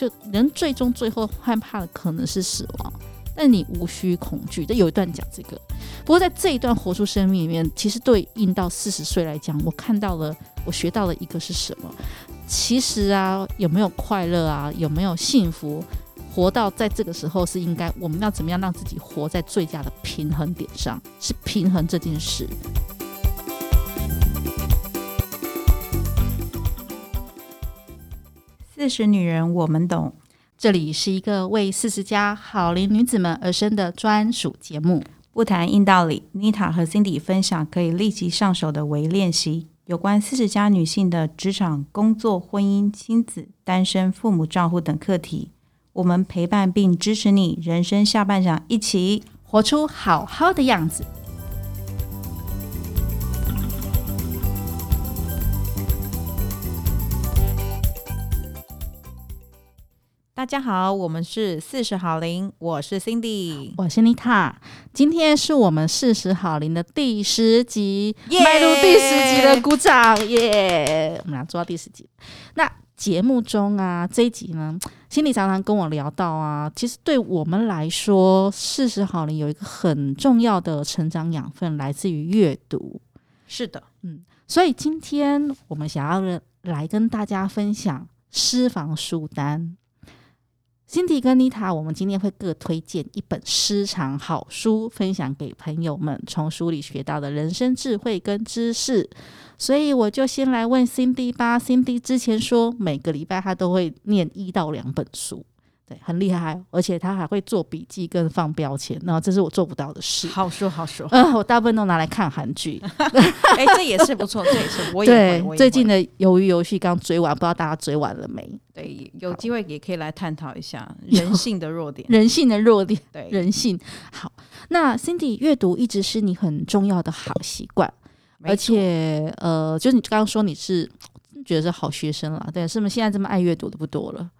就人最终最后害怕的可能是死亡，但你无需恐惧。这有一段讲这个，不过在这一段活出生命里面，其实对应到四十岁来讲，我看到了，我学到了一个是什么？其实啊，有没有快乐啊，有没有幸福？活到在这个时候是应该，我们要怎么样让自己活在最佳的平衡点上？是平衡这件事。四十女人，我们懂。这里是一个为四十加好龄女子们而生的专属节目，不谈硬道理。妮塔和 Cindy 分享可以立即上手的微练习，有关四十加女性的职场、工作、婚姻、亲子、单身、父母照顾等课题。我们陪伴并支持你，人生下半场，一起活出好好的样子。大家好，我们是四十好龄，我是 Cindy，我是妮塔。今天是我们四十好龄的第十集，迈入第十集的鼓掌耶！我们俩做到第十集。那节目中啊，这一集呢，Cindy 常常跟我聊到啊，其实对我们来说，四十好龄有一个很重要的成长养分，来自于阅读。是的，嗯，所以今天我们想要来跟大家分享私房书单。辛迪跟妮塔，我们今天会各推荐一本私藏好书，分享给朋友们，从书里学到的人生智慧跟知识。所以我就先来问辛迪吧。辛迪之前说，每个礼拜他都会念一到两本书。对，很厉害，而且他还会做笔记跟放标签，然后这是我做不到的事。好说好说，嗯、呃，我大部分都拿来看韩剧。哎、欸，这也是不错，这也是我。对，最近的鱿鱼游戏刚追完，不知道大家追完了没？对，有机会也可以来探讨一下人性的弱点。人性的弱点，对，人性。好，那 Cindy 阅读一直是你很重要的好习惯，而且呃，就是你刚刚说你是觉得是好学生了，对，是不是现在这么爱阅读的不多了？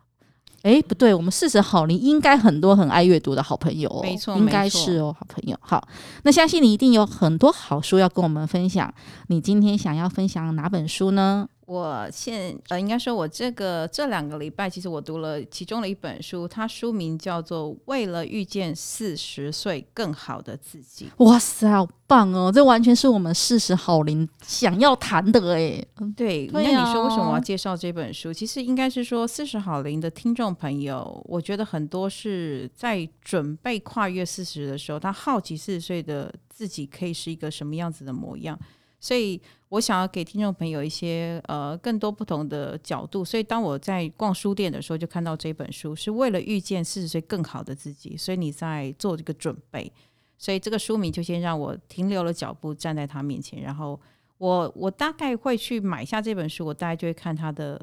哎，不对，我们四十好龄应该很多很爱阅读的好朋友哦，没错，应该是哦，好朋友。好，那相信你一定有很多好书要跟我们分享。你今天想要分享哪本书呢？我现呃，应该说，我这个这两个礼拜，其实我读了其中的一本书，它书名叫做《为了遇见四十岁更好的自己》。哇塞，好棒哦！这完全是我们四十好龄想要谈的哎。对，那你说为什么我要介绍这本书？其实应该是说，四十好龄的听众朋友，我觉得很多是在准备跨越四十的时候，他好奇四十岁的自己可以是一个什么样子的模样。所以我想要给听众朋友一些呃更多不同的角度，所以当我在逛书店的时候，就看到这本书，是为了遇见四十岁更好的自己，所以你在做这个准备，所以这个书名就先让我停留了脚步，站在他面前，然后我我大概会去买下这本书，我大概就会看它的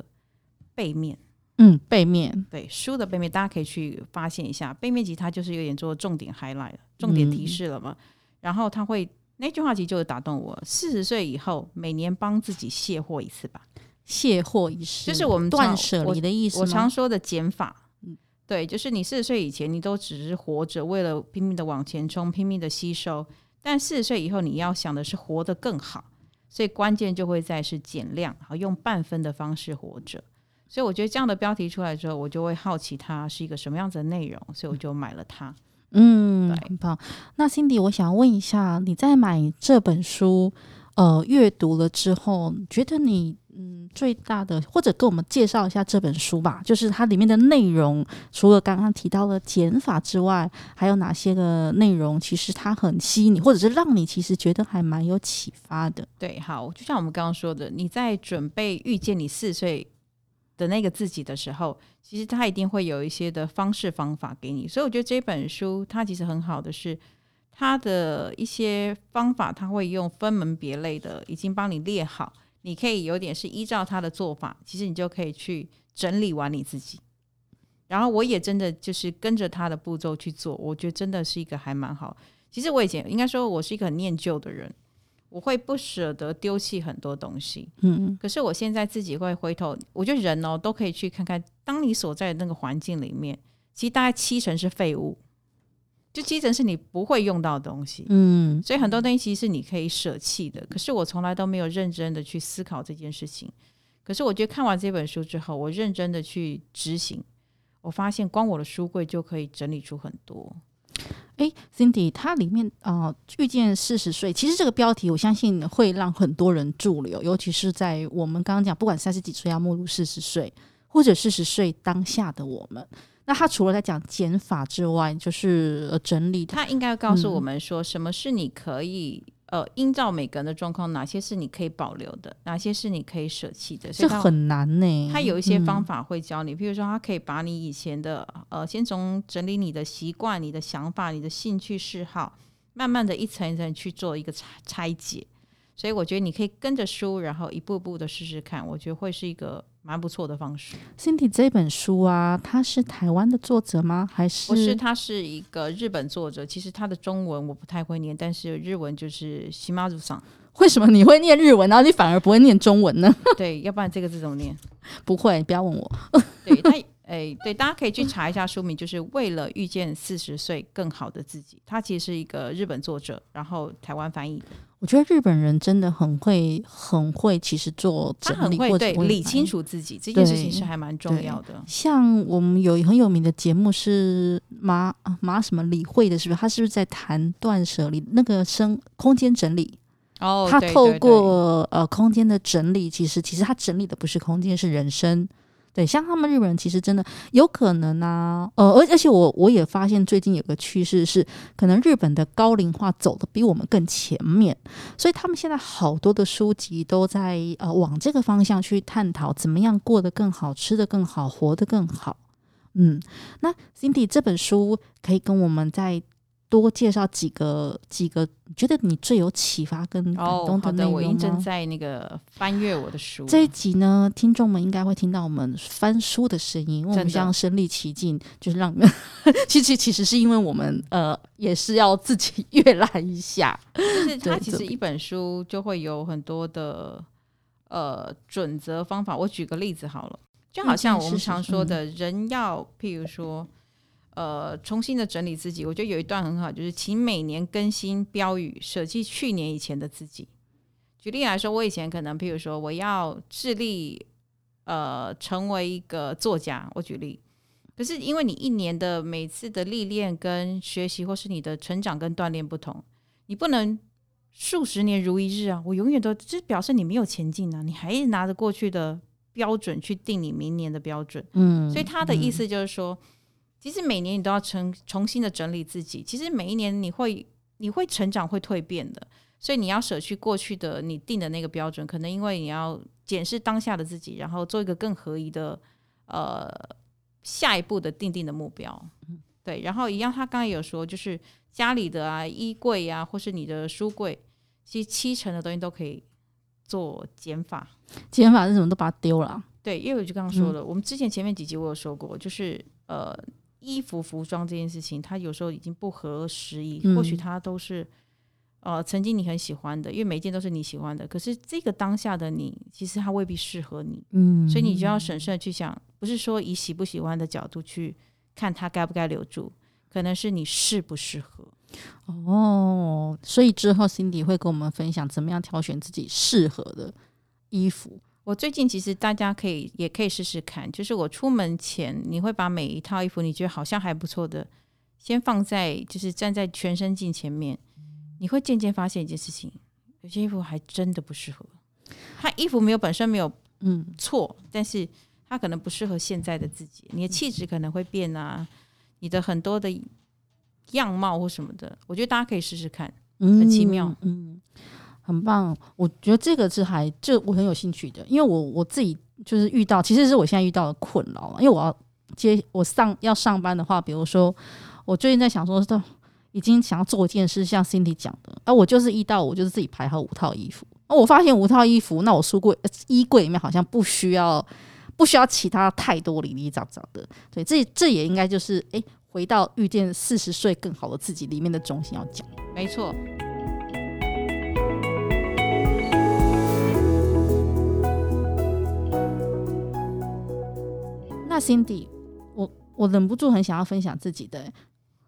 背面，嗯，背面，对，书的背面，大家可以去发现一下，背面其实它就是有点做重点 highlight 重点提示了嘛，嗯、然后它会。那句话其实就是打动我。四十岁以后，每年帮自己卸货一次吧。卸货一次，就是我们断舍离的意思。我常说的减法，嗯，对，就是你四十岁以前，你都只是活着，为了拼命的往前冲，拼命的吸收。但四十岁以后，你要想的是活得更好，所以关键就会在是减量，好用半分的方式活着。所以我觉得这样的标题出来之后，我就会好奇它是一个什么样子的内容，所以我就买了它。嗯，很棒。那 Cindy，我想问一下，你在买这本书，呃，阅读了之后，觉得你嗯最大的，或者跟我们介绍一下这本书吧，就是它里面的内容，除了刚刚提到的减法之外，还有哪些个内容，其实它很吸引你，或者是让你其实觉得还蛮有启发的。对，好，就像我们刚刚说的，你在准备遇见你四岁的那个自己的时候，其实他一定会有一些的方式方法给你，所以我觉得这本书它其实很好的是，它的一些方法，它会用分门别类的已经帮你列好，你可以有点是依照他的做法，其实你就可以去整理完你自己。然后我也真的就是跟着他的步骤去做，我觉得真的是一个还蛮好。其实我以前应该说我是一个很念旧的人。我会不舍得丢弃很多东西，嗯，可是我现在自己会回头，我觉得人哦都可以去看看，当你所在的那个环境里面，其实大概七成是废物，就七成是你不会用到的东西，嗯，所以很多东西其实是你可以舍弃的。可是我从来都没有认真的去思考这件事情，可是我觉得看完这本书之后，我认真的去执行，我发现光我的书柜就可以整理出很多。哎，Cindy，它里面啊，遇见四十岁，其实这个标题我相信会让很多人驻留，尤其是在我们刚刚讲，不管三十几岁要步入四十岁，或者四十岁当下的我们。那他除了在讲减法之外，就是整理。他应该告诉我们说，什么是你可以、嗯、呃，依照每个人的状况，哪些是你可以保留的，哪些是你可以舍弃的。这很难呢。他有一些方法会教你，嗯、譬如说，他可以把你以前的呃，先从整理你的习惯、你的想法、你的兴趣嗜好，慢慢的一层一层去做一个拆拆解。所以我觉得你可以跟着书，然后一步步的试试看，我觉得会是一个。蛮不错的方式。Cindy 这本书啊，他是台湾的作者吗？还是？不是，他是一个日本作者。其实他的中文我不太会念，但是日文就是西马祖桑。为什么你会念日文，然后你反而不会念中文呢？对，要不然这个字怎么念？不会，不要问我。对，他哎，对，大家可以去查一下书名，就是为了遇见四十岁更好的自己。他其实是一个日本作者，然后台湾翻译的。我觉得日本人真的很会，很会，其实做整理或者理清楚自己这件事情是还蛮重要的。像我们有很有名的节目是马马什么理会的，是不是？他是不是在谈断舍离那个生空间整理？哦，他透过呃空间的整理，其实其实他整理的不是空间，是人生。对，像他们日本人其实真的有可能啊，呃，而而且我我也发现最近有个趋势是，可能日本的高龄化走得比我们更前面，所以他们现在好多的书籍都在呃往这个方向去探讨，怎么样过得更好，吃得更好，活得更好。嗯，那 Cindy 这本书可以跟我们在。多介绍几个几个，觉得你最有启发跟感动的内容吗？哦，我正在那个翻阅我的书。这一集呢，听众们应该会听到我们翻书的声音，因为我们这样身临其境，就是让 你们。其实其实是因为我们呃，也是要自己阅览一下。就是它其实一本书就会有很多的呃准则方法。我举个例子好了，就好像我们常说的人要，譬如说。呃，重新的整理自己，我觉得有一段很好，就是请每年更新标语，舍弃去年以前的自己。举例来说，我以前可能，譬如说，我要致力呃成为一个作家，我举例。可是因为你一年的每次的历练跟学习，或是你的成长跟锻炼不同，你不能数十年如一日啊！我永远都，这表示你没有前进啊！你还拿着过去的标准去定你明年的标准。嗯，所以他的意思就是说。嗯其实每年你都要重重新的整理自己。其实每一年你会你会成长会蜕变的，所以你要舍去过去的你定的那个标准，可能因为你要检视当下的自己，然后做一个更合宜的呃下一步的定定的目标。对，然后一样，他刚才有说，就是家里的啊衣柜啊，或是你的书柜，其实七成的东西都可以做减法。减法是什么？都把它丢了。对，因为我就刚刚说了，嗯、我们之前前面几集我有说过，就是呃。衣服、服装这件事情，它有时候已经不合时宜。嗯、或许它都是，呃，曾经你很喜欢的，因为每一件都是你喜欢的。可是这个当下的你，其实它未必适合你。嗯，所以你就要审慎去想，不是说以喜不喜欢的角度去看它该不该留住，可能是你适不适合。哦，所以之后 Cindy 会跟我们分享怎么样挑选自己适合的衣服。我最近其实大家可以也可以试试看，就是我出门前，你会把每一套衣服你觉得好像还不错的，先放在就是站在全身镜前面，你会渐渐发现一件事情，有些衣服还真的不适合。它衣服没有本身没有嗯错，但是它可能不适合现在的自己，你的气质可能会变啊，你的很多的样貌或什么的，我觉得大家可以试试看，很奇妙，嗯。嗯很棒，我觉得这个是还就我很有兴趣的，因为我我自己就是遇到，其实是我现在遇到的困扰，因为我要接我上要上班的话，比如说我最近在想说，都已经想要做一件事，像 Cindy 讲的，而我就是一到五就是自己排好五套衣服，而我发现五套衣服，那我书柜衣柜里面好像不需要不需要其他太多零零杂杂的，对，这这也应该就是哎，回到遇见四十岁更好的自己里面的中心要讲，没错。那 Cindy，我我忍不住很想要分享自己的，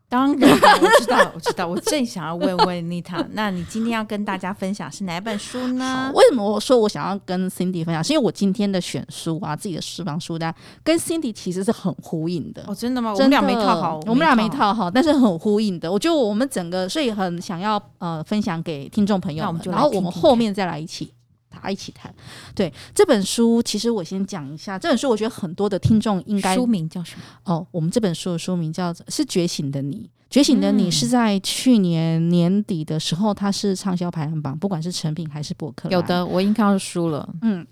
当然，我知道，我知道，我正想要问问妮塔，那你今天要跟大家分享是哪一本书呢？为什么我说我想要跟 Cindy 分享？是因为我今天的选书啊，自己的私房书单跟 Cindy 其实是很呼应的。哦，真的吗？的我们俩没套好，我们俩没套好，但是很呼应的。我觉得我们整个，所以很想要呃分享给听众朋友们，然后我们后面再来一起。他一起谈，对这本书，其实我先讲一下这本书。我觉得很多的听众应该书名叫什么？哦，我们这本书的书名叫是《觉醒的你》。觉醒的你是在去年年底的时候，它是畅销排行榜，不管是成品还是博客。有的，我已经看到书了。嗯，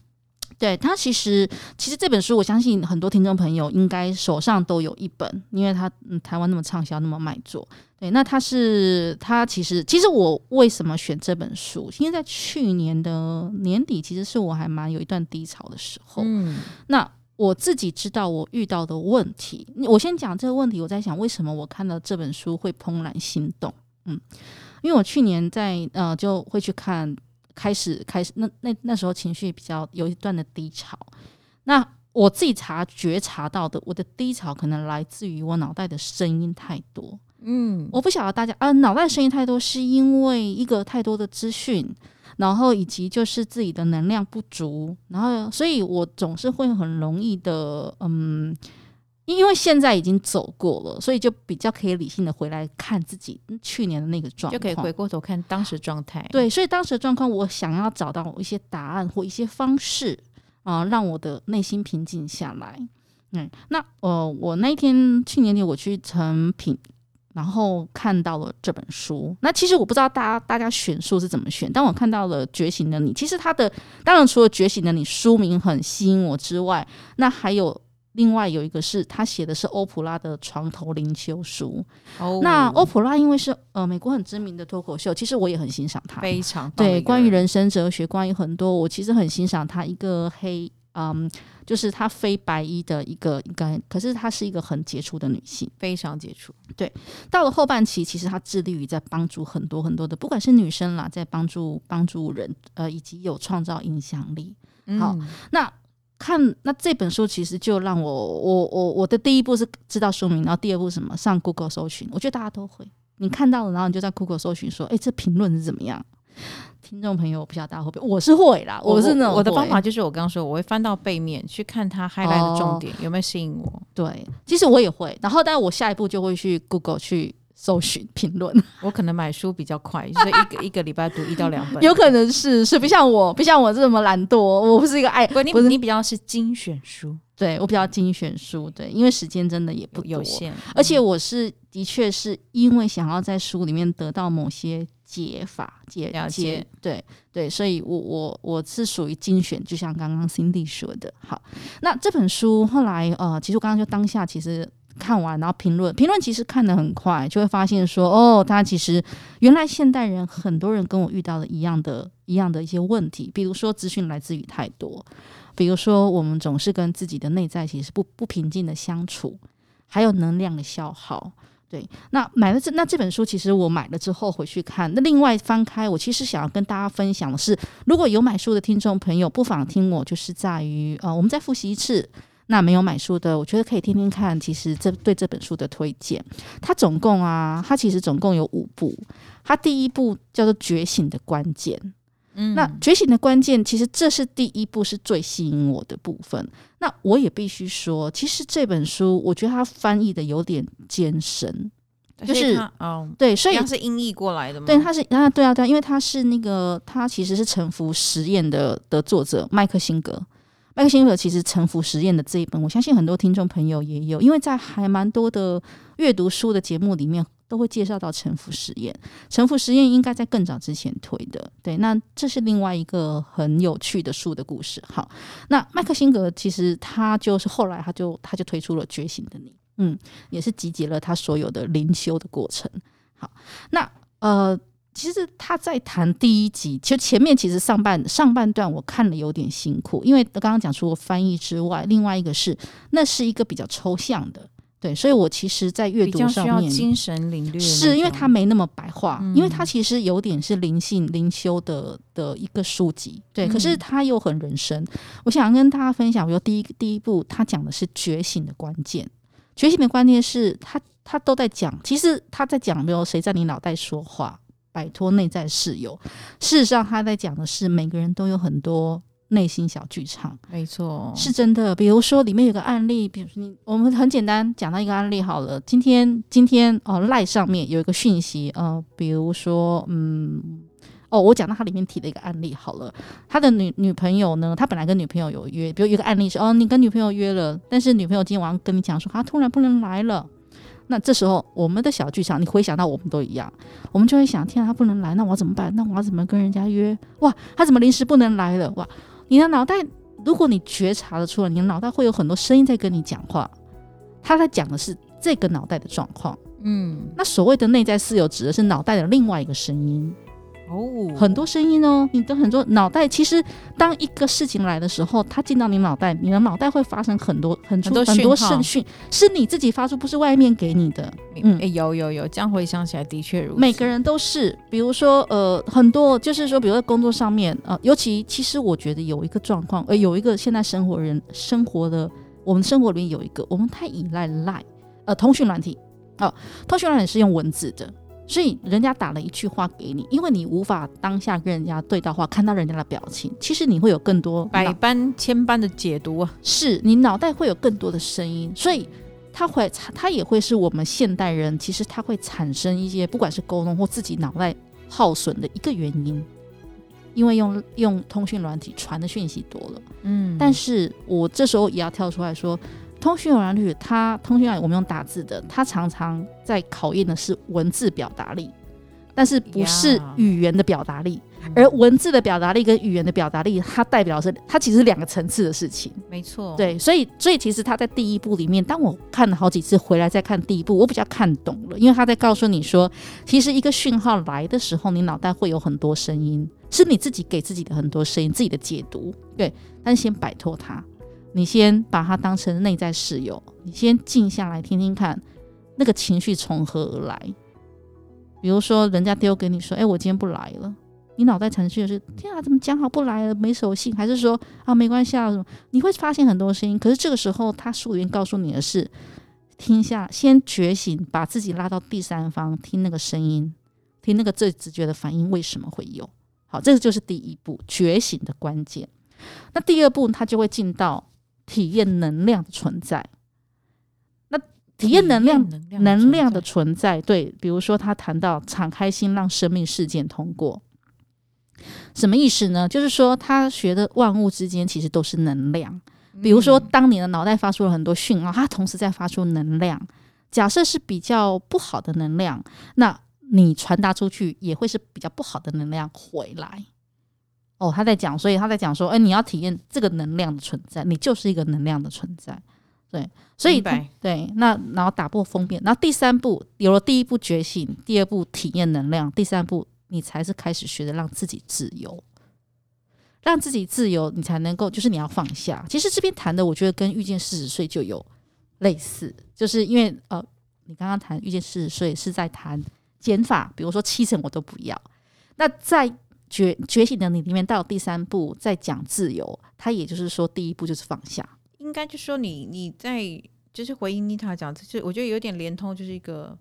对，他其实其实这本书，我相信很多听众朋友应该手上都有一本，因为它嗯台湾那么畅销，那么卖座。对，那他是他其实其实我为什么选这本书？因为在去年的年底，其实是我还蛮有一段低潮的时候。嗯，那我自己知道我遇到的问题，我先讲这个问题。我在想，为什么我看到这本书会怦然心动？嗯，因为我去年在呃就会去看，开始开始那那那时候情绪比较有一段的低潮。那我自己察觉察到的，我的低潮可能来自于我脑袋的声音太多。嗯，我不晓得大家啊，脑袋声音太多，是因为一个太多的资讯，然后以及就是自己的能量不足，然后所以我总是会很容易的，嗯，因为现在已经走过了，所以就比较可以理性的回来看自己去年的那个状况，就可以回过头看当时状态。对，所以当时的状况，我想要找到一些答案或一些方式啊，让我的内心平静下来。嗯，那呃，我那一天去年底我去成品。然后看到了这本书，那其实我不知道大家大家选书是怎么选，但我看到了《觉醒的你》，其实它的当然除了《觉醒的你》书名很吸引我之外，那还有另外有一个是他写的是欧普拉的床头灵修书。哦，那欧普拉因为是呃美国很知名的脱口秀，其实我也很欣赏他，非常对关于人生哲学，关于很多我其实很欣赏他一个黑。嗯，就是她非白衣的一个一个，可是她是一个很杰出的女性，非常杰出。对，到了后半期，其实她致力于在帮助很多很多的，不管是女生啦，在帮助帮助人，呃，以及有创造影响力。好，嗯、那看那这本书，其实就让我我我我的第一步是知道书名，然后第二步是什么？上 Google 搜寻，我觉得大家都会，你看到了，然后你就在 Google 搜寻说，哎，这评论是怎么样？听众朋友，我不晓得大家会不会，我是会啦，我是那种我，我的方法就是我刚刚说，我会翻到背面去看它 highlight 的重点、哦、有没有吸引我。对，其实我也会，然后但是我下一步就会去 Google 去搜寻评论。我可能买书比较快，所以一个 一个礼拜读一到两本。有可能是是不像我，不像我这么懒惰，我不是一个爱，不你你比较是精选书，对我比较精选书，对，因为时间真的也不有限，而且我是的确是因为想要在书里面得到某些。解法解解对对，所以我我我是属于精选，就像刚刚 Cindy 说的。好，那这本书后来呃，其实我刚刚就当下其实看完，然后评论评论其实看得很快，就会发现说哦，他其实原来现代人很多人跟我遇到的一样的一样的一些问题，比如说资讯来自于太多，比如说我们总是跟自己的内在其实不不平静的相处，还有能量的消耗。对，那买了这那这本书，其实我买了之后回去看。那另外翻开，我其实想要跟大家分享的是，如果有买书的听众朋友，不妨听我，就是在于呃，我们再复习一次。那没有买书的，我觉得可以听听看。其实这对这本书的推荐，它总共啊，它其实总共有五部。它第一部叫做《觉醒的关键》。嗯，那觉醒的关键，其实这是第一步，是最吸引我的部分。那我也必须说，其实这本书，我觉得它翻译的有点艰深，就是哦，对，所以它是音译过来的吗？对，它是啊，对啊，对啊，因为它是那个，它其实是沉浮实验的的作者麦克辛格。麦克辛格其实臣服实验的这一本，我相信很多听众朋友也有，因为在还蛮多的阅读书的节目里面。都会介绍到臣服实验，臣服实验应该在更早之前推的，对，那这是另外一个很有趣的书的故事。好，那麦克辛格其实他就是后来他就他就推出了《觉醒的你》，嗯，也是集结了他所有的灵修的过程。好，那呃，其实他在谈第一集，其实前面其实上半上半段我看了有点辛苦，因为刚刚讲除了翻译之外，另外一个是那是一个比较抽象的。对，所以我其实，在阅读上面，精神领略是因为他没那么白话，嗯、因为他其实有点是灵性灵修的的一个书籍。对，嗯、可是他又很人生。我想跟大家分享，比如第一第一部，他讲的是觉醒的关键。觉醒的关键是他他都在讲，其实他在讲没有谁在你脑袋说话，摆脱内在室友。事实上，他在讲的是每个人都有很多内心小剧场，没错，是真的。比如说里面有个案例，比如说你我们很简单讲到一个案例好了。今天今天哦赖上面有一个讯息，呃，比如说嗯。哦，我讲到他里面提的一个案例好了，他的女女朋友呢，他本来跟女朋友有约，比如一个案例是，哦，你跟女朋友约了，但是女朋友今天晚上跟你讲说，她突然不能来了，那这时候我们的小剧场，你回想到我们都一样，我们就会想，天啊，他不能来，那我要怎么办？那我要怎么跟人家约？哇，他怎么临时不能来了？哇，你的脑袋，如果你觉察的出来，你的脑袋会有很多声音在跟你讲话，他在讲的是这个脑袋的状况，嗯，那所谓的内在私有指的是脑袋的另外一个声音。哦，很多声音哦，你的很多脑袋，其实当一个事情来的时候，它进到你脑袋，你的脑袋会发生很多很多很多声讯，是你自己发出，不是外面给你的。嗯，欸、有有有，这样回想起来的确如此。每个人都是，比如说呃，很多就是说，比如说工作上面呃，尤其其实我觉得有一个状况，呃，有一个现在生活人生活的，我们生活里面有一个，我们太依赖赖呃通讯软体哦，通讯软体是用文字的。所以人家打了一句话给你，因为你无法当下跟人家对到话，看到人家的表情，其实你会有更多百般千般的解读啊。是你脑袋会有更多的声音，所以它会，它也会是我们现代人，其实它会产生一些不管是沟通或自己脑袋耗损的一个原因，因为用用通讯软体传的讯息多了，嗯，但是我这时候也要跳出来说。通讯软体，它通讯软体我们用打字的，它常常在考验的是文字表达力，但是不是语言的表达力。而文字的表达力跟语言的表达力，它代表的是它其实是两个层次的事情。没错，对，所以所以其实它在第一部里面，当我看了好几次回来再看第一部，我比较看懂了，因为他在告诉你说，其实一个讯号来的时候，你脑袋会有很多声音，是你自己给自己的很多声音，自己的解读。对，但是先摆脱它。你先把它当成内在室友，你先静下来听听看，那个情绪从何而来？比如说，人家丢给你说：“哎、我今天不来了。”你脑袋程序的是：“天啊，怎么讲好不来了？没守信？”还是说：“啊，没关系啊？”什么？你会发现很多声音。可是这个时候，他书里面告诉你的是：听下，先觉醒，把自己拉到第三方，听那个声音，听那个最直觉的反应，为什么会有？好，这个就是第一步觉醒的关键。那第二步，他就会进到。体验能量的存在，那体验能量能量的存在，对，比如说他谈到敞开心，让生命事件通过，什么意思呢？就是说他学的万物之间其实都是能量。比如说，当你的脑袋发出了很多讯号，它同时在发出能量。假设是比较不好的能量，那你传达出去也会是比较不好的能量回来。哦，他在讲，所以他在讲说，哎，你要体验这个能量的存在，你就是一个能量的存在，对，所以对，那然后打破封闭，然后第三步有了第一步觉醒，第二步体验能量，第三步你才是开始学着让自己自由，让自己自由，你才能够就是你要放下。其实这边谈的，我觉得跟遇见四十岁就有类似，就是因为呃，你刚刚谈遇见四十岁是在谈减法，比如说七成我都不要，那在。觉觉醒的你里面到第三步再讲自由，他也就是说第一步就是放下，应该就说你你在就是回应妮塔讲，就是我觉得有点连通，就是一个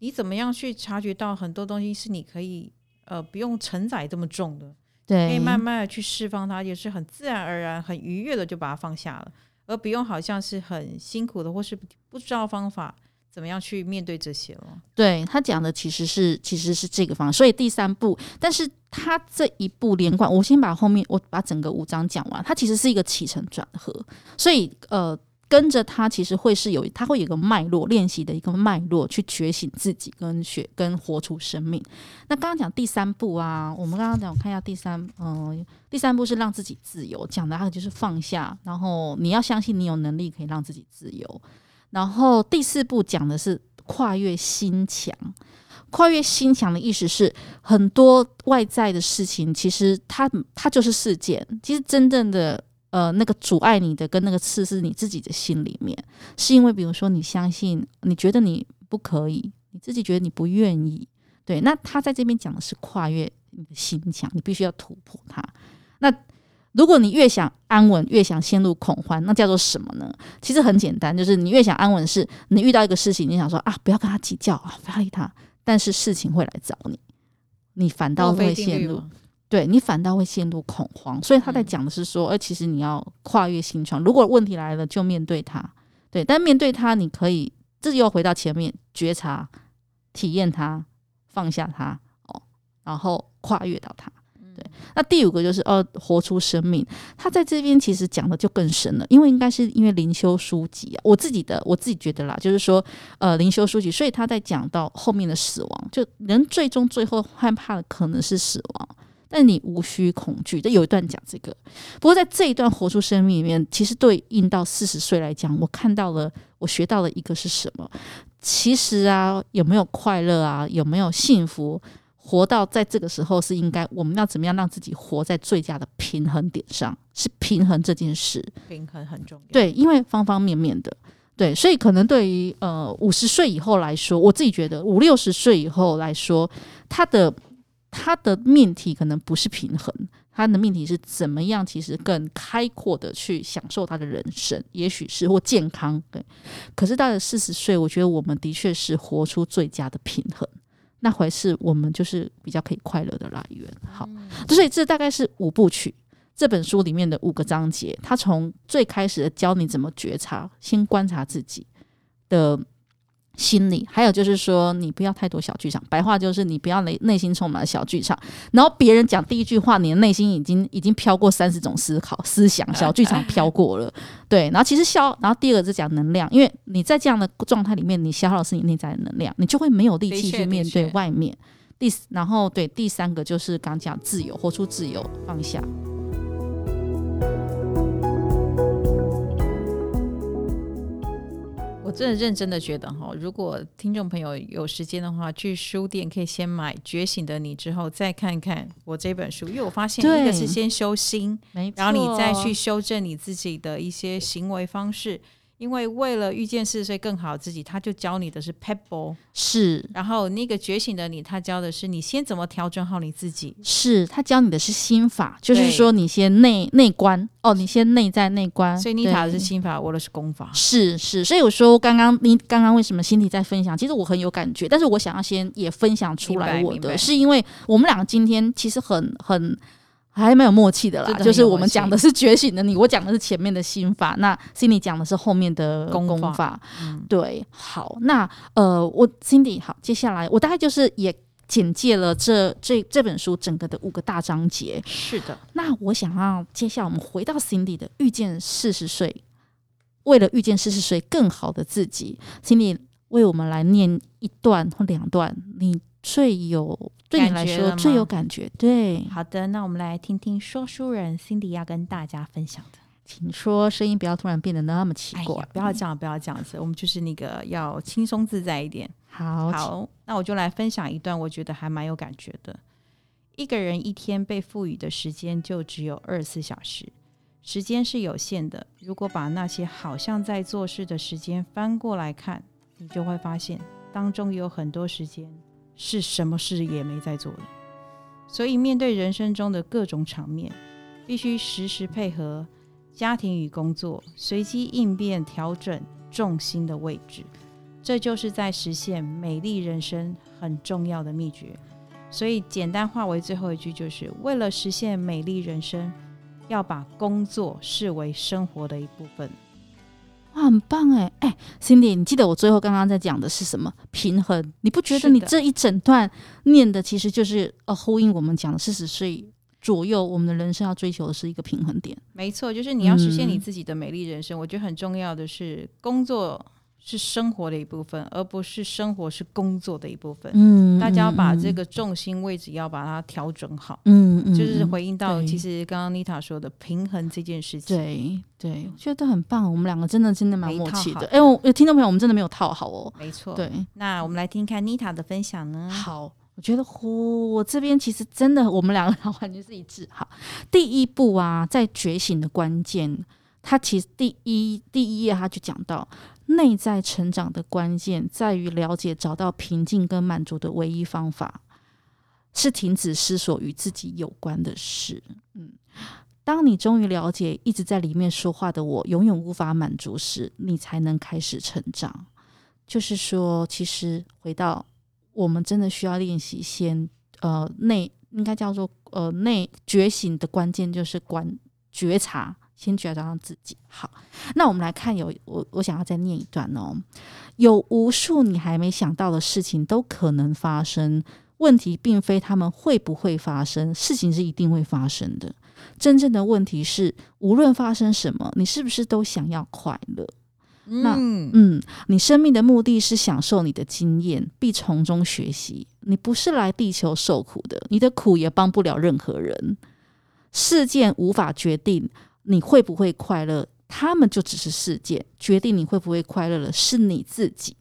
你怎么样去察觉到很多东西是你可以呃不用承载这么重的，对，可以慢慢的去释放它，也是很自然而然很愉悦的就把它放下了，而不用好像是很辛苦的或是不知道方法。怎么样去面对这些了？对，他讲的其实是其实是这个方，所以第三步，但是他这一步连贯，我先把后面我把整个五章讲完，它其实是一个起承转合，所以呃跟着他其实会是有他会有个脉络练习的一个脉络去觉醒自己跟学跟活出生命。那刚刚讲第三步啊，我们刚刚讲我看一下第三嗯、第三步是让自己自由，讲的还有就是放下，然后你要相信你有能力可以让自己自由。然后第四步讲的是跨越心墙，跨越心墙的意思是很多外在的事情，其实它它就是事件，其实真正的呃那个阻碍你的跟那个刺是你自己的心里面，是因为比如说你相信，你觉得你不可以，你自己觉得你不愿意，对，那他在这边讲的是跨越你的心墙，你必须要突破它。那如果你越想安稳，越想陷入恐慌，那叫做什么呢？其实很简单，就是你越想安稳，是你遇到一个事情，你想说啊，不要跟他计较啊，不要理他，但是事情会来找你，你反倒会陷入，对你反倒会陷入恐慌。所以他在讲的是说，哎、嗯，其实你要跨越心窗，如果问题来了，就面对它，对，但面对它，你可以，这又回到前面，觉察、体验它、放下它，哦，然后跨越到它。那第五个就是呃，活出生命。他在这边其实讲的就更深了，因为应该是因为灵修书籍啊，我自己的我自己觉得啦，就是说呃，灵修书籍，所以他在讲到后面的死亡，就人最终最后害怕的可能是死亡，但你无需恐惧。这有一段讲这个，不过在这一段活出生命里面，其实对应到四十岁来讲，我看到了，我学到了一个是什么？其实啊，有没有快乐啊？有没有幸福？活到在这个时候是应该，我们要怎么样让自己活在最佳的平衡点上？是平衡这件事，平衡很重要。对，因为方方面面的，对，所以可能对于呃五十岁以后来说，我自己觉得五六十岁以后来说，他的他的命题可能不是平衡，他的命题是怎么样，其实更开阔的去享受他的人生，也许是或健康。对，可是到了四十岁，我觉得我们的确是活出最佳的平衡。那回是我们就是比较可以快乐的来源。好，所以这大概是五部曲这本书里面的五个章节。它从最开始的教你怎么觉察，先观察自己的心理，还有就是说你不要太多小剧场。白话就是你不要内内心充满了小剧场。然后别人讲第一句话，你的内心已经已经飘过三十种思考思想，小剧场飘过了。对，然后其实消，然后第二个是讲能量，因为你在这样的状态里面，你消耗的是你内在的能量，你就会没有力气去面对外面。第，然后对第三个就是刚讲自由，活出自由，放下。我真的认真的觉得哈，如果听众朋友有时间的话，去书店可以先买《觉醒的你》，之后再看看我这本书，因为我发现一个是先修心，然后你再去修正你自己的一些行为方式。因为为了遇见四十岁更好的自己，他就教你的是 Pebble，是。然后那个觉醒的你，他教的是你先怎么调整好你自己，是他教你的是心法，就是说你先内内观哦，你先内在内观。所以你塔的是心法，我的是功法。是是，所以我说刚刚你刚刚为什么心里在分享，其实我很有感觉，但是我想要先也分享出来我的，是因为我们两个今天其实很很。还蛮有默契的啦，就是我们讲的是觉醒的你，我讲的是前面的心法，那 Cindy 讲的是后面的功法。功法嗯、对，好，那呃，我 Cindy 好，接下来我大概就是也简介了这这这本书整个的五个大章节。是的，那我想要接下来我们回到 Cindy 的遇见四十岁，为了遇见四十岁更好的自己，Cindy 为我们来念一段或两段，你最有。对你来说最有感觉，对。好的，那我们来听听说书人 Cindy 要跟大家分享的，请说，声音不要突然变得那么奇怪，哎、不要这样，不要这样子，我们就是那个要轻松自在一点。好，好，那我就来分享一段，我觉得还蛮有感觉的。一个人一天被赋予的时间就只有二十四小时，时间是有限的。如果把那些好像在做事的时间翻过来看，你就会发现当中有很多时间。是什么事也没在做的，所以面对人生中的各种场面，必须时时配合家庭与工作，随机应变，调整重心的位置。这就是在实现美丽人生很重要的秘诀。所以简单化为最后一句，就是为了实现美丽人生，要把工作视为生活的一部分。哇，很棒哎哎，Cindy，你记得我最后刚刚在讲的是什么？平衡？你不觉得你这一整段念的其实就是呃呼应我们讲的四十岁左右，我们的人生要追求的是一个平衡点？没错，就是你要实现你自己的美丽人生。嗯、我觉得很重要的是工作。是生活的一部分，而不是生活是工作的一部分。嗯，大家要把这个重心位置要把它调整好。嗯嗯，就是回应到其实刚刚妮塔说的平衡这件事情。对对，我觉得都很棒。我们两个真的真的蛮默契的。哎，我听众朋友，我们真的没有套好哦。没错。对，那我们来听看妮塔的分享呢。好，我觉得呼，我这边其实真的我们两个完全是一致。好，第一步啊，在觉醒的关键，他其实第一第一页他就讲到。内在成长的关键在于了解，找到平静跟满足的唯一方法是停止思索与自己有关的事。嗯，当你终于了解一直在里面说话的我永远无法满足时，你才能开始成长。就是说，其实回到我们真的需要练习，先呃内应该叫做呃内觉醒的关键就是观觉察，先觉察到自己。好，那我们来看有，有我我想要再念一段哦，有无数你还没想到的事情都可能发生。问题并非他们会不会发生，事情是一定会发生的。真正的问题是，无论发生什么，你是不是都想要快乐？嗯、那嗯，你生命的目的是享受你的经验，并从中学习。你不是来地球受苦的，你的苦也帮不了任何人。事件无法决定你会不会快乐，他们就只是事件。决定你会不会快乐的是你自己。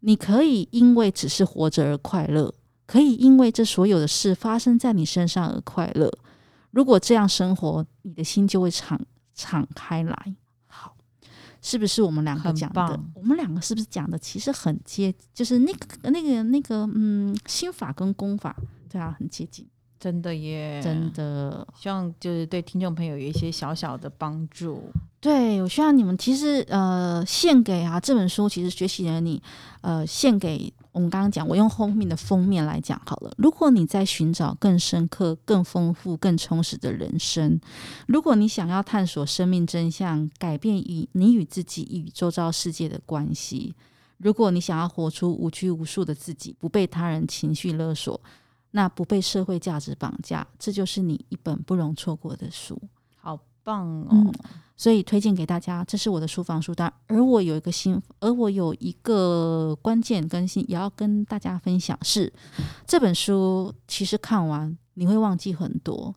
你可以因为只是活着而快乐，可以因为这所有的事发生在你身上而快乐。如果这样生活，你的心就会敞敞开来。好是不是我们两个讲的？我们两个是不是讲的其实很接，就是那个那个那个嗯，心法跟功法，对啊，很接近，真的耶，真的。希望就是对听众朋友有一些小小的帮助。对，我希望你们其实呃，献给啊这本书，其实学习了你呃，献给。我们刚刚讲，我用后面的封面来讲好了。如果你在寻找更深刻、更丰富、更充实的人生，如果你想要探索生命真相，改变与你与自己与周遭世界的关系，如果你想要活出无拘无束的自己，不被他人情绪勒索，那不被社会价值绑架，这就是你一本不容错过的书。好棒哦！嗯所以推荐给大家，这是我的书房书单。而我有一个新，而我有一个关键更新，也要跟大家分享是，这本书其实看完你会忘记很多，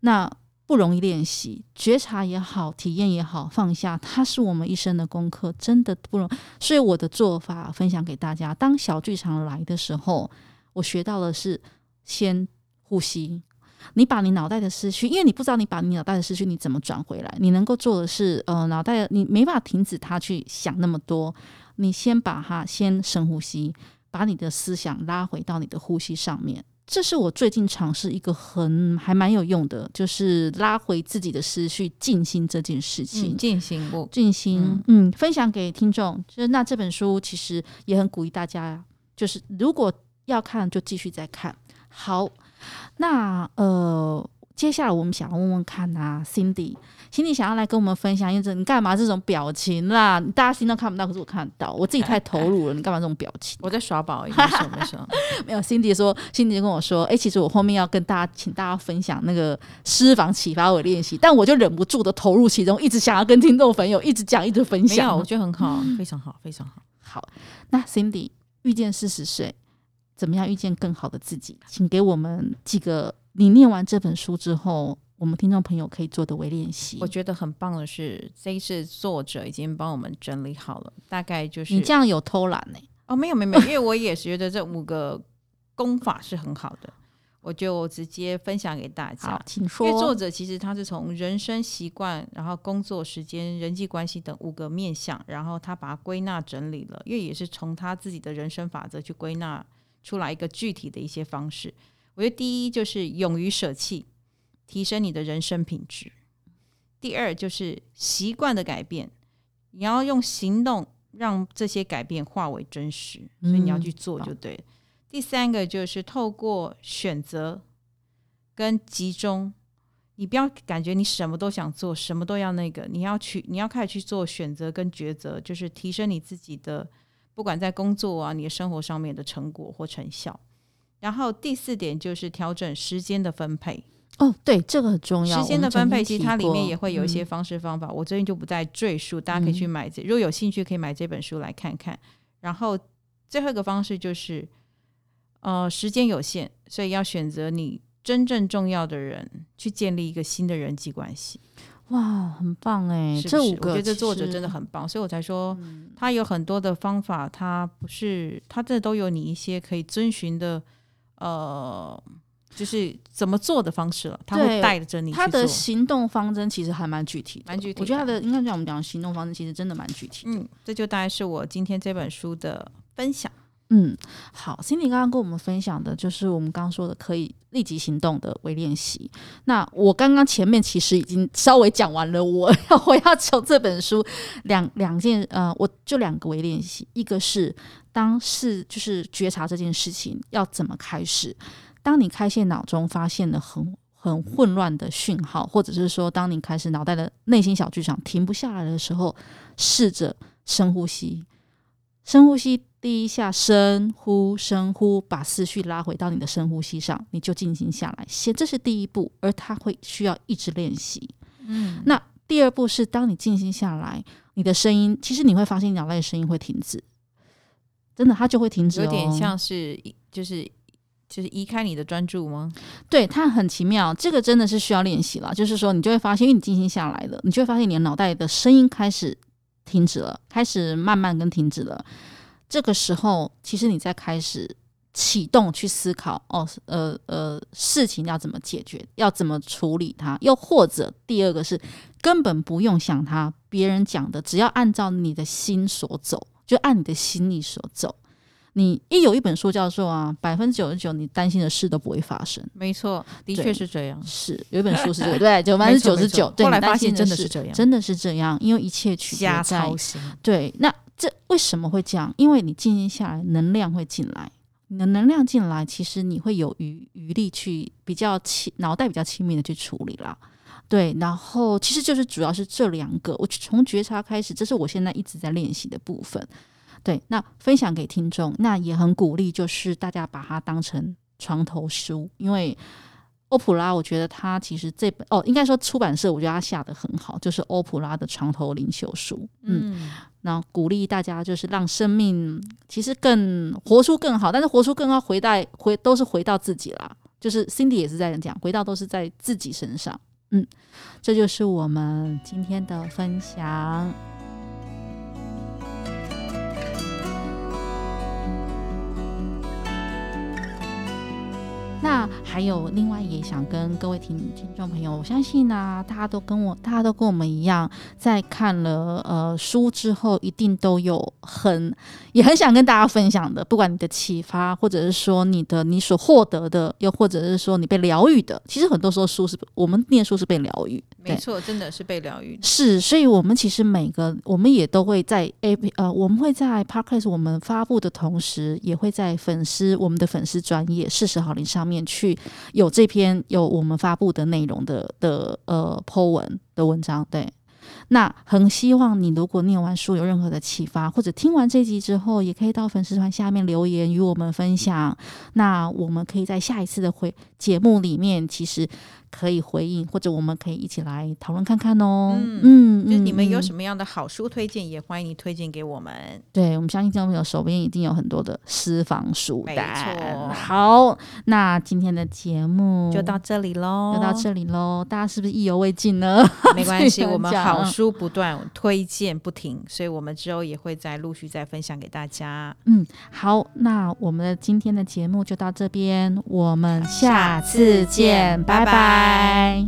那不容易练习，觉察也好，体验也好，放下，它是我们一生的功课，真的不容易。所以我的做法分享给大家，当小剧场来的时候，我学到的是先呼吸。你把你脑袋的思绪，因为你不知道你把你脑袋的思绪你怎么转回来，你能够做的是，呃，脑袋你没法停止它去想那么多，你先把它先深呼吸，把你的思想拉回到你的呼吸上面。这是我最近尝试一个很还蛮有用的，就是拉回自己的思绪，静心这件事情。静心，我静心，嗯，嗯，分享给听众。就是那这本书其实也很鼓励大家，就是如果要看就继续再看。好。那呃，接下来我们想要问问看啊，Cindy，Cindy 想要来跟我们分享一阵，你干嘛这种表情啦？大家心都看不到，可是我看得到，我自己太 投入了，你干嘛这种表情？我在耍宝，没说没说，没有。Cindy 说，Cindy 跟我说，哎、欸，其实我后面要跟大家，请大家分享那个私房启发我练习，但我就忍不住的投入其中，一直想要跟听众朋友一直讲，一直分享。我觉得很好，非常好，非常好。好，那 Cindy 遇见四十岁。怎么样遇见更好的自己？请给我们几个你念完这本书之后，我们听众朋友可以做的微练习。我觉得很棒的是，这一次作者已经帮我们整理好了，大概就是你这样有偷懒呢？哦，没有没有没有，因为我也觉得这五个功法是很好的，我就直接分享给大家。请说。因为作者其实他是从人生习惯、然后工作时间、人际关系等五个面向，然后他把它归纳整理了，因为也是从他自己的人生法则去归纳。出来一个具体的一些方式，我觉得第一就是勇于舍弃，提升你的人生品质；第二就是习惯的改变，你要用行动让这些改变化为真实，所以你要去做就对了。嗯、第三个就是透过选择跟集中，你不要感觉你什么都想做，什么都要那个，你要去，你要开始去做选择跟抉择，就是提升你自己的。不管在工作啊，你的生活上面的成果或成效，然后第四点就是调整时间的分配。哦，对，这个很重要。时间的分配，其实它里面也会有一些方式方法，嗯、我最近就不再赘述，大家可以去买这。如果有兴趣，可以买这本书来看看。然后最后一个方式就是，呃，时间有限，所以要选择你真正重要的人，去建立一个新的人际关系。哇，很棒哎！是是这五个，我觉得这作者真的很棒，所以我才说、嗯、他有很多的方法，他不是他这都有你一些可以遵循的，呃，就是怎么做的方式了。他会带着你，他的行动方针其实还蛮具体的，蛮具体的。我觉得他的应该像我们讲的行动方针，其实真的蛮具体。嗯，这就大概是我今天这本书的分享。嗯，好，Cindy 刚刚跟我们分享的就是我们刚刚说的可以立即行动的微练习。那我刚刚前面其实已经稍微讲完了，我要 我要从这本书两两件呃，我就两个微练习，一个是当是就是觉察这件事情要怎么开始。当你开线脑中发现了很很混乱的讯号，或者是说当你开始脑袋的内心小剧场停不下来的时候，试着深呼吸，深呼吸。第一下深呼深呼，把思绪拉回到你的深呼吸上，你就静心下来。先，这是第一步，而它会需要一直练习。嗯，那第二步是当你静心下来，你的声音其实你会发现脑袋的声音会停止，真的，它就会停止哦。有点像是就是就是移开你的专注吗？对，它很奇妙，这个真的是需要练习了。就是说，你就会发现，因为你静心下来了，你就会发现你的脑袋的声音开始停止了，开始慢慢跟停止了。这个时候，其实你在开始启动去思考哦，呃呃，事情要怎么解决，要怎么处理它，又或者第二个是根本不用想它，别人讲的，只要按照你的心所走，就按你的心意所走。你一有一本书叫做啊，百分之九十九你担心的事都不会发生。没错，的确是这样。是有一本书是这个，对，就百分之九十九。后来发现真的是这样，真的是这样，因为一切取决在。对，那。这为什么会这样？因为你静心下来，能量会进来。你的能量进来，其实你会有余余力去比较轻，脑袋比较轻密的去处理啦。对，然后其实就是主要是这两个。我从觉察开始，这是我现在一直在练习的部分。对，那分享给听众，那也很鼓励，就是大家把它当成床头书，因为。欧普拉，我觉得他其实这本哦，应该说出版社，我觉得他下的很好，就是欧普拉的床头灵修书。嗯，那鼓励大家就是让生命其实更活出更好，但是活出更好，回到回都是回到自己啦。就是 Cindy 也是在讲，回到都是在自己身上。嗯，这就是我们今天的分享。还有另外也想跟各位听听众朋友，我相信呢、啊，大家都跟我，大家都跟我们一样，在看了呃书之后，一定都有很也很想跟大家分享的，不管你的启发，或者是说你的你所获得的，又或者是说你被疗愈的，其实很多时候书是我们念书是被疗愈，没错，真的是被疗愈。是，所以我们其实每个我们也都会在 A 呃，我们会在 Podcast 我们发布的同时，也会在粉丝我们的粉丝专业四十好龄上面。面去有这篇有我们发布的内容的的呃 po 文的文章，对，那很希望你如果念完书有任何的启发，或者听完这集之后，也可以到粉丝团下面留言与我们分享。那我们可以在下一次的会节目里面，其实。可以回应，或者我们可以一起来讨论看看哦。嗯嗯，就是你们有什么样的好书推荐，嗯、也欢迎你推荐给我们。对，我们相信听众朋友手边一定有很多的私房书单。好，那今天的节目就到这里喽，就到这里喽。大家是不是意犹未尽呢？没关系，我们好书不断推荐不停，所以我们之后也会再陆续再分享给大家。嗯，好，那我们的今天的节目就到这边，我们下次见，拜拜。